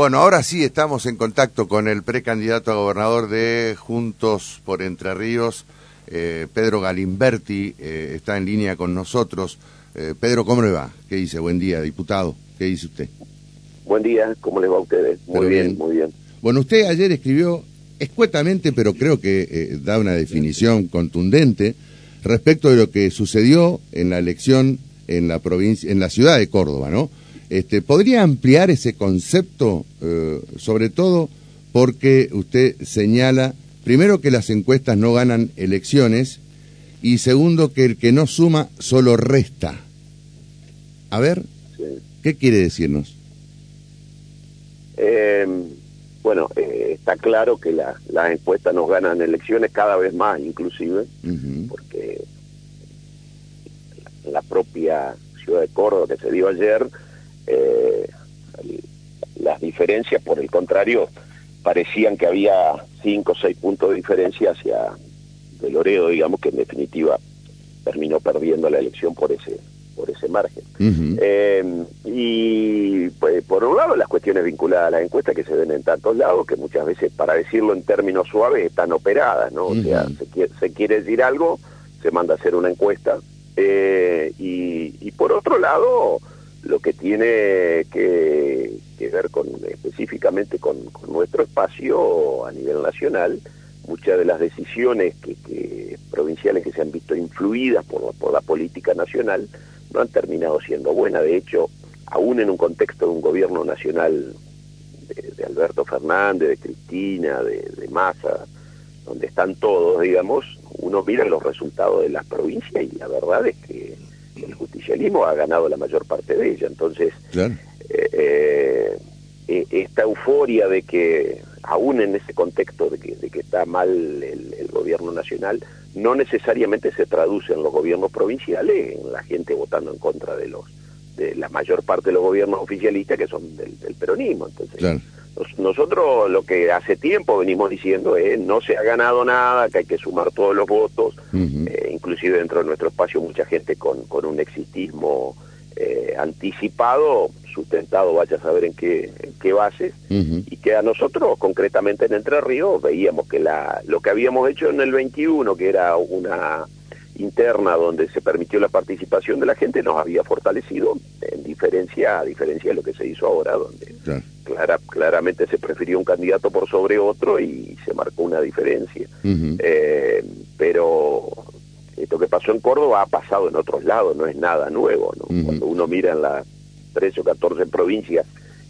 Bueno, ahora sí estamos en contacto con el precandidato a gobernador de Juntos por Entre Ríos, eh, Pedro Galimberti, eh, está en línea con nosotros. Eh, Pedro, ¿cómo le va? ¿Qué dice? Buen día, diputado. ¿Qué dice usted? Buen día, ¿cómo les va a ustedes? Muy bien, muy bien. Bueno, usted ayer escribió escuetamente, pero creo que da una definición contundente respecto de lo que sucedió en la elección en la provincia, en la ciudad de Córdoba, ¿no? Este, ¿Podría ampliar ese concepto, eh, sobre todo porque usted señala, primero, que las encuestas no ganan elecciones y segundo, que el que no suma solo resta? A ver, ¿qué quiere decirnos? Eh, bueno, eh, está claro que las encuestas nos ganan elecciones cada vez más, inclusive, porque la propia ciudad de Córdoba que se dio ayer, eh, las diferencias, por el contrario, parecían que había cinco o seis puntos de diferencia hacia de Loredo, digamos, que en definitiva terminó perdiendo la elección por ese por ese margen. Eh, y pues, por un lado las cuestiones vinculadas a la encuesta que se ven en tantos lados, que muchas veces, para decirlo en términos suaves, están operadas, ¿no? O sea, se quiere, se quiere decir algo, se manda a hacer una encuesta. Eh, y, y por otro lado, lo que tiene que, ver con específicamente con, nuestro espacio a nivel nacional, muchas de las decisiones que, provinciales que se han visto influidas por, la política nacional no han terminado siendo buenas. De hecho, aún en un contexto de un gobierno nacional de, Alberto Fernández, de Cristina, de, de Massa, donde están todos, digamos, uno mira los resultados de las provincias y la verdad es que el justicialismo ha ganado la mayor parte de ella. Entonces, eh, eh, e, esta euforia de que, aún en ese contexto de que, de que está mal el, gobierno nacional, no necesariamente se traduce en los gobiernos provinciales, en la gente votando en contra de los de la mayor parte de los gobiernos oficialistas que son del, peronismo. Entonces, nosotros lo que hace tiempo venimos diciendo es no se ha ganado nada, que hay que sumar todos los votos, eh, inclusive dentro de nuestro espacio mucha gente con, con un existismo eh, anticipado, sustentado, vaya a saber en qué, en qué bases, y que a nosotros, concretamente en Entre Ríos, veíamos que la, lo que habíamos hecho en el 21, que era una interna donde se permitió la participación de la gente nos había fortalecido en diferencia a diferencia de lo que se hizo ahora donde clara, claramente se prefirió un candidato por sobre otro y se marcó una diferencia. Eh, pero esto que pasó en Córdoba ha pasado en otros lados no es nada nuevo cuando uno mira en las 13 o 14 provincias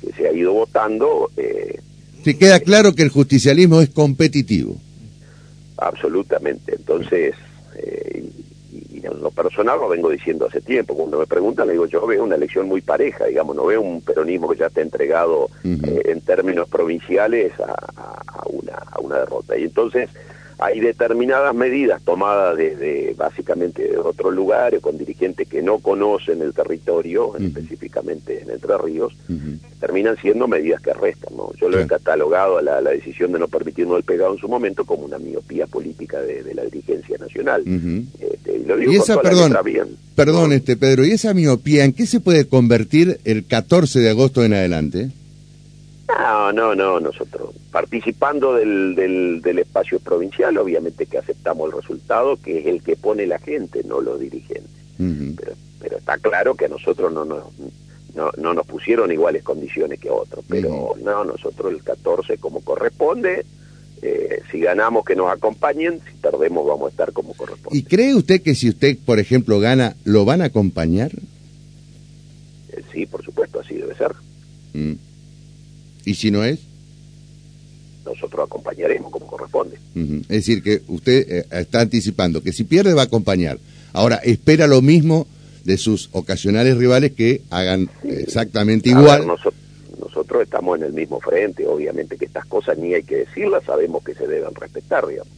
que se ha ido votando eh, se queda claro que el justicialismo es competitivo. Absolutamente. Entonces lo personal lo vengo diciendo hace tiempo. Cuando me preguntan, le digo, yo veo una elección muy pareja, digamos, no veo un peronismo que ya esté entregado eh, en términos provinciales a, una, a una derrota. Y entonces hay determinadas medidas tomadas desde básicamente de otros lugares con dirigentes que no conocen el territorio, específicamente en Entre Ríos, terminan siendo medidas que restan. ¿no? Yo lo he catalogado a la, decisión de no permitirnos el pegado en su momento como una miopía política de, la dirigencia nacional. Este, y lo digo esa, perdón, perdón, este Pedro, ¿y esa miopía en qué se puede convertir el 14 de agosto en adelante? No, no, no, nosotros participando del, del, espacio provincial, obviamente que aceptamos el resultado, que es el que pone la gente, no los dirigentes. pero, está claro que a nosotros no, no, no, nos pusieron iguales condiciones que otros, pero no, nosotros el 14 como corresponde, eh, si ganamos que nos acompañen, si perdemos vamos a estar como corresponde. ¿Y cree usted que si usted, por ejemplo, gana, lo van a acompañar? Eh, sí, por supuesto, así debe ser. Mm. ¿Y si no es? Nosotros acompañaremos como corresponde. Es decir, que usted eh, está anticipando que si pierde va a acompañar. Ahora, espera lo mismo de sus ocasionales rivales que hagan exactamente igual. nosotros estamos en el mismo frente, obviamente que estas cosas ni hay que decirlas, sabemos que se deben respetar, digamos.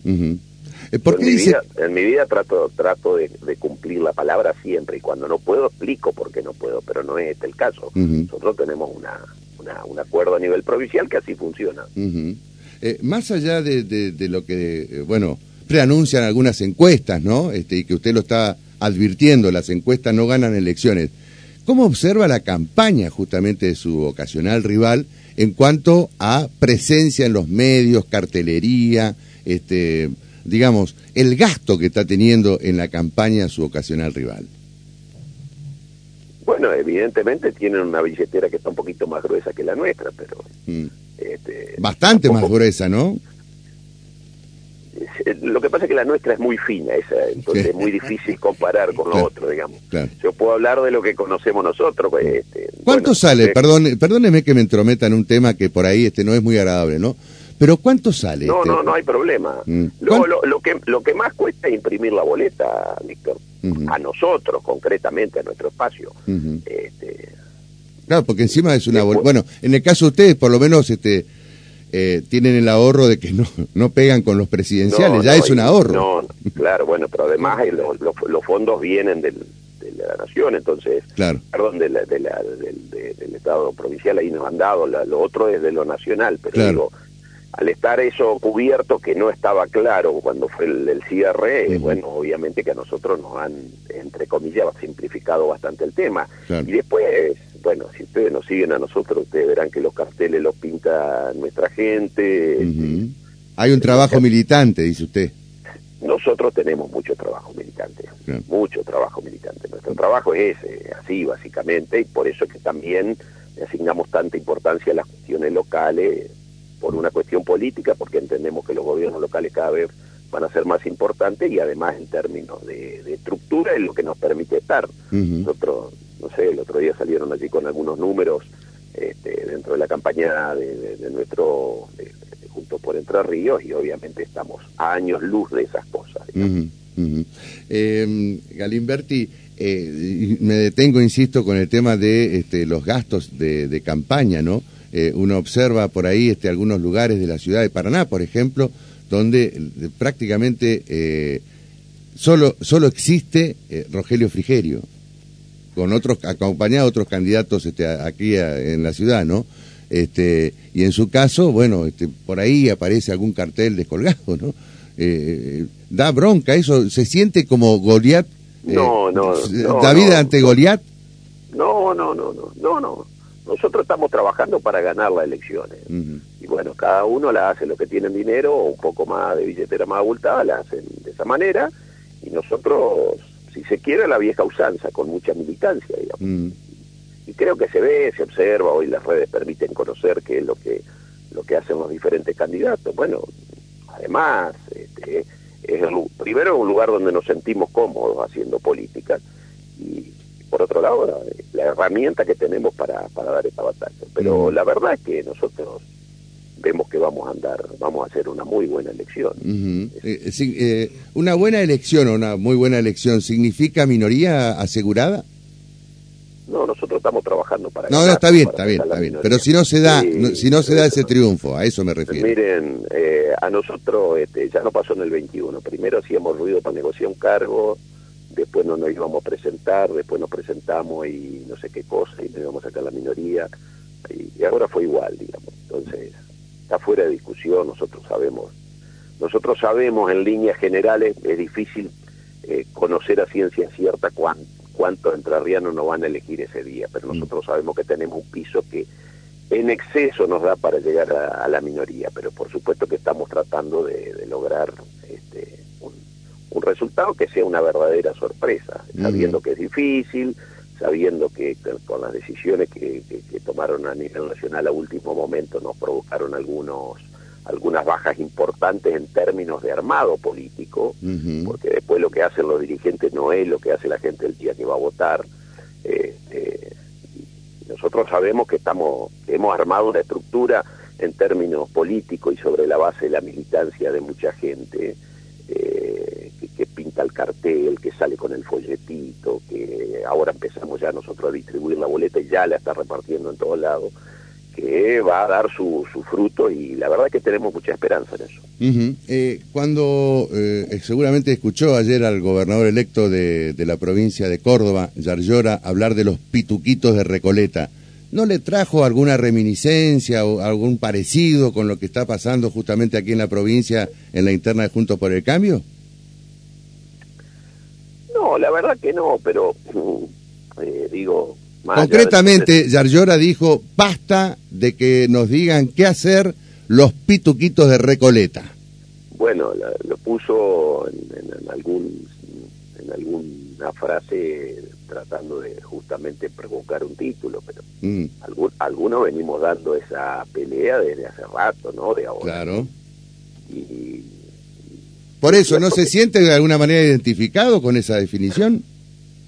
Eh, ¿Por en, mi vida, en mi vida trato, trato de, cumplir la palabra siempre y cuando no puedo explico por qué no puedo, pero no es este el caso. Nosotros tenemos una, un acuerdo a nivel provincial que así funciona. Eh, más allá de, lo que, eh, bueno, preanuncian algunas encuestas, ¿no? Este, y que usted lo está advirtiendo, las encuestas no ganan elecciones. ¿Cómo observa la campaña justamente de su ocasional rival en cuanto a presencia en los medios, cartelería, este, digamos, el gasto que está teniendo en la campaña su ocasional rival. Bueno, evidentemente tienen una billetera que está un poquito más gruesa que la nuestra, pero... Mm. Este, Bastante más gruesa, ¿no? Eh, lo que pasa es que la nuestra es muy fina, esa, entonces es muy difícil comparar con lo otro, digamos. Yo puedo hablar de lo que conocemos nosotros. Pues, este, ¿Cuánto sale? Perdón, perdóneme que me entrometa en un tema que por ahí este no es muy agradable, ¿no? Pero ¿cuánto sale? No, este? no, no hay problema. Mm. Lo, lo, que, lo que más cuesta es imprimir la boleta, Víctor, a nosotros concretamente, a nuestro espacio. este, claro, porque encima es una boleta. Bueno, en el caso de ustedes, por lo menos este eh, tienen el ahorro de que no, no pegan con los presidenciales, ya es un ahorro. No, claro, bueno, pero además los fondos vienen del, de la nación, entonces, claro. perdón, de del, del, Estado provincial, ahí nos han dado, lo otro es de lo nacional, pero digo, al estar eso cubierto, que no estaba claro cuando fue el, cierre, bueno, obviamente que a nosotros nos han, entre comillas, simplificado bastante el tema. Y después, bueno, si ustedes nos siguen a nosotros, ustedes verán que los carteles los pinta nuestra gente. Hay un trabajo militante, dice usted. Nosotros tenemos mucho trabajo militante, mucho trabajo militante. Nuestro trabajo es ese, así básicamente, y por eso es que también le asignamos tanta importancia a las cuestiones locales por una cuestión política, porque entendemos que los gobiernos locales cada vez van a ser más importantes y además en términos de, estructura es lo que nos permite estar. Nosotros, no sé, el otro día salieron allí con algunos números este, dentro de la campaña de, nuestro junto por Entre Ríos y obviamente estamos a años luz de esas cosas. Em, Galimberti, eh, me detengo, insisto, con el tema de este, los gastos de, de campaña, ¿no? Eh, uno observa por ahí este, algunos lugares de la ciudad de Paraná, por ejemplo, donde eh, prácticamente eh, solo, solo existe Rogelio Frigerio, con otros, acompañado de otros candidatos este, aquí en la ciudad, ¿no? Este, y en su caso, bueno, este, por ahí aparece algún cartel descolgado, ¿no? da bronca eso, se siente como Goliat. no, no, David ante Goliat. No, no, no, no, no, no. Nosotros estamos trabajando para ganar las elecciones. Y bueno, cada uno la hace lo que tiene dinero o un poco más de billetera más abultada, la hacen de esa manera. Y nosotros, si se quiere, la vieja usanza, con mucha militancia, digamos. Y creo que se ve, se observa, hoy las redes permiten conocer qué es lo que, lo que hacen los diferentes candidatos. Bueno, además, este, es el, primero un lugar donde nos sentimos cómodos haciendo política. Y, por otro lado, la, herramienta que tenemos para, para dar esta batalla. Pero mm. la verdad es que nosotros vemos que vamos a andar, vamos a hacer una muy buena elección. Eh, eh, eh, ¿Una buena elección o una muy buena elección significa minoría asegurada? No, nosotros estamos trabajando para... No, no está bien, está bien, está bien. Pero si no se da, si no se da ese triunfo, a eso me refiero. Miren, a nosotros este, ya no pasó en el 21. Primero hacíamos ruido para negociar un cargo, después no nos íbamos a presentar, después nos presentamos y no sé qué cosa, y nos íbamos a sacar la minoría, y, ahora fue igual, digamos. Entonces, está fuera de discusión, nosotros sabemos, nosotros sabemos en líneas generales, es difícil eh, conocer a ciencia cierta cuántos entrerrianos nos van a elegir ese día, pero mm. nosotros sabemos que tenemos un piso que en exceso nos da para llegar a, la minoría, pero por supuesto que estamos tratando de, lograr este, un resultado que sea una verdadera sorpresa, sabiendo que es difícil, sabiendo que, con las decisiones que, tomaron a nivel nacional a último momento nos provocaron algunos algunas bajas importantes en términos de armado político, porque después lo que hacen los dirigentes no es lo que hace la gente el día que va a votar. Este, nosotros sabemos que estamos hemos armado una estructura en términos políticos y sobre la base de la militancia de mucha gente que, pinta el cartel, que sale con el folletito, que ahora empezamos ya nosotros a distribuir la boleta y ya la está repartiendo en todos lados, que va a dar su, su fruto y la verdad es que tenemos mucha esperanza en eso. Eh, cuando eh, seguramente escuchó ayer al gobernador electo de, de la provincia de Córdoba, Yarlora, hablar de los pituquitos de Recoleta, ¿No le trajo alguna reminiscencia o algún parecido con lo que está pasando justamente aquí en la provincia, en la interna de Juntos por el Cambio? No, la verdad que no, pero mm, eh, digo, Concretamente, Yarlora dijo, basta de que nos digan qué hacer los pituquitos de Recoleta. Bueno, lo puso en, algún en alguna frase tratando de justamente provocar un título, pero mm. algunos venimos dando esa pelea desde hace rato, ¿no? De ahora. Claro. Y, Por eso, ¿no se siente de alguna manera identificado con esa definición?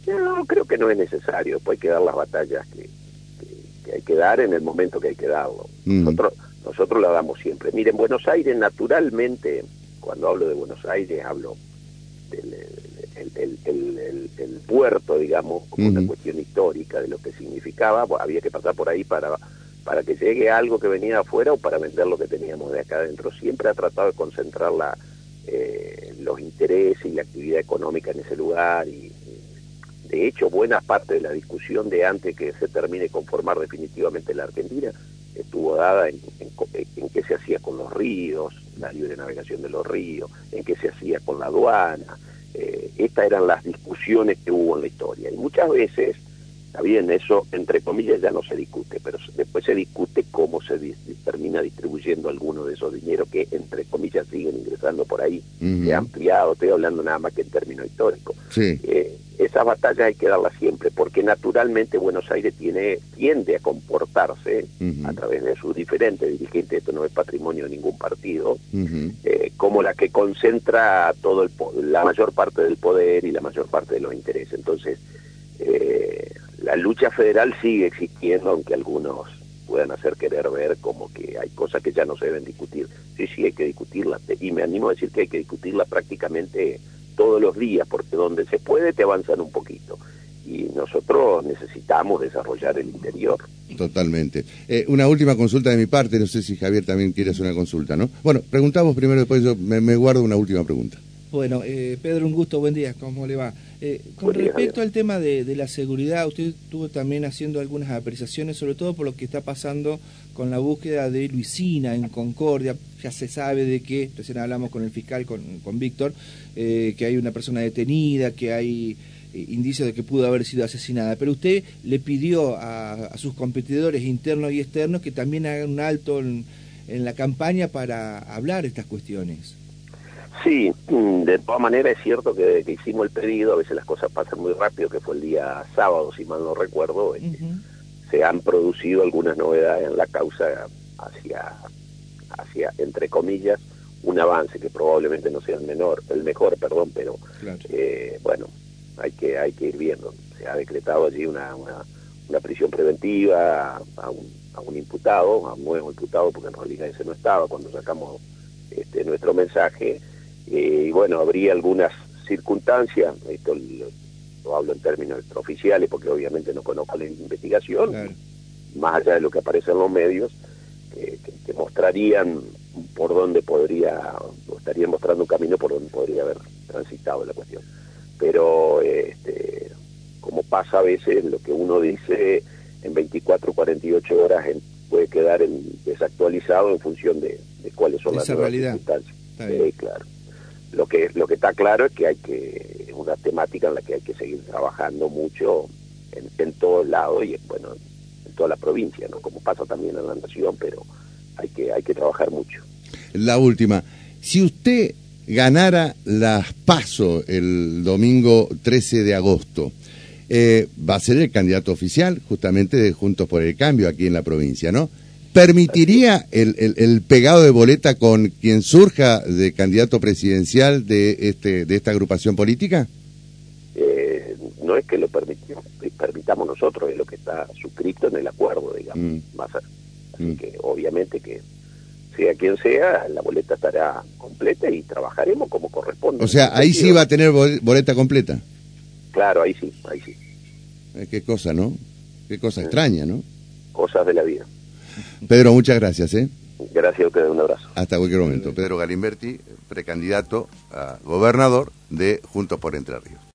No, creo que no es necesario, pues hay que dar las batallas que, hay que dar en el momento que hay que darlo. Mm. Nosotros, nosotros la damos siempre. Miren, Buenos Aires naturalmente, cuando hablo de Buenos Aires, hablo del el, puerto, digamos, como una cuestión histórica de lo que significaba, había que pasar por ahí para, para que llegue algo que venía de afuera o para vender lo que teníamos de acá adentro. Siempre ha tratado de concentrar la, eh, los intereses y la actividad económica en ese lugar y, de hecho, buena parte de la discusión de antes que se termine conformar definitivamente la Argentina estuvo dada en, en, qué se hacía con los ríos, la libre navegación de los ríos, en qué se hacía con la aduana. Eh, estas eran las discusiones que hubo en la historia. Y muchas veces, está bien, eso entre comillas ya no se discute, pero después se discute cómo se termina distribuyendo alguno de esos dineros que entre comillas siguen ingresando por ahí. Se ha ampliado, estoy hablando nada más que en términos históricos. Sí. Eh, esas batallas hay que darlas siempre, porque naturalmente Buenos Aires tiene, tiende a comportarse a través de sus diferentes dirigentes, esto no es patrimonio de ningún partido, eh, como la que concentra todo el la mayor parte del poder y la mayor parte de los intereses. Entonces, eh, la lucha federal sigue existiendo, aunque algunos puedan hacer querer ver como que hay cosas que ya no se deben discutir. Sí, sí, hay que discutirlas, y me animo a decir que hay que discutirlas prácticamente todos los días, porque donde se puede te avanzan un poquito. Y nosotros necesitamos desarrollar el interior. Totalmente. Eh, una última consulta de mi parte, no sé si Javier también quiere hacer una consulta, ¿no? Bueno, preguntamos primero, después yo me, guardo una última pregunta. Bueno, eh, Pedro, un gusto, buen día, ¿cómo le va? Eh, con respecto al tema de, de, la seguridad, usted estuvo también haciendo algunas apreciaciones, sobre todo por lo que está pasando con la búsqueda de Luisina en Concordia. Ya se sabe de que, recién hablamos con el fiscal, con, con Víctor, eh, que hay una persona detenida, que hay eh, indicios de que pudo haber sido asesinada. Pero usted le pidió a, sus competidores internos y externos que también hagan un alto en, la campaña para hablar estas cuestiones. Sí, mm, de todas maneras es cierto que, que hicimos el pedido, a veces las cosas pasan muy rápido, que fue el día sábado, si mal no recuerdo, este, se han producido algunas novedades en la causa hacia, hacia entre comillas, un avance que probablemente no sea el menor, el mejor, perdón, pero eh, bueno, hay que hay que ir viendo. Se ha decretado allí una, una, prisión preventiva a un, a un imputado, a un nuevo imputado, porque en realidad ese no estaba cuando sacamos este, nuestro mensaje. Eh, y bueno, habría algunas circunstancias, esto lo, hablo en términos extraoficiales porque obviamente no conozco la investigación, más allá de lo que aparece en los medios, que mostrarían por dónde podría, estaría mostrando un camino por donde podría haber transitado la cuestión. Pero, este, como pasa a veces, lo que uno dice en 24, 48 horas puede quedar en, desactualizado en función de, cuáles son las circunstancias. claro. Lo que, lo que está claro es que hay que, es una temática en la que hay que seguir trabajando mucho en, en todos lados y, bueno, en toda la provincia, ¿no? Como pasa también en la nación, pero hay que, hay que trabajar mucho. La última, si usted ganara las PASO el domingo 13 de agosto, eh, va a ser el candidato oficial justamente de Juntos por el Cambio aquí en la provincia, ¿no? ¿Permitiría el, el, pegado de boleta con quien surja de candidato presidencial de, este, de esta agrupación política? Eh, no es que lo permitamos nosotros, es lo que está suscrito en el acuerdo, digamos. Mm. Más, así mm. que obviamente que sea quien sea, la boleta estará completa y trabajaremos como corresponde. O sea, ahí sí va a tener boleta completa. Claro, ahí sí, ahí sí. Eh, qué cosa, ¿no? Qué cosa extraña, ¿no? Cosas de la vida. Pedro, muchas gracias, ¿eh? Gracias a ustedes, un abrazo. Hasta cualquier momento. Pedro Galimberti, precandidato a gobernador de Juntos por Entre Ríos.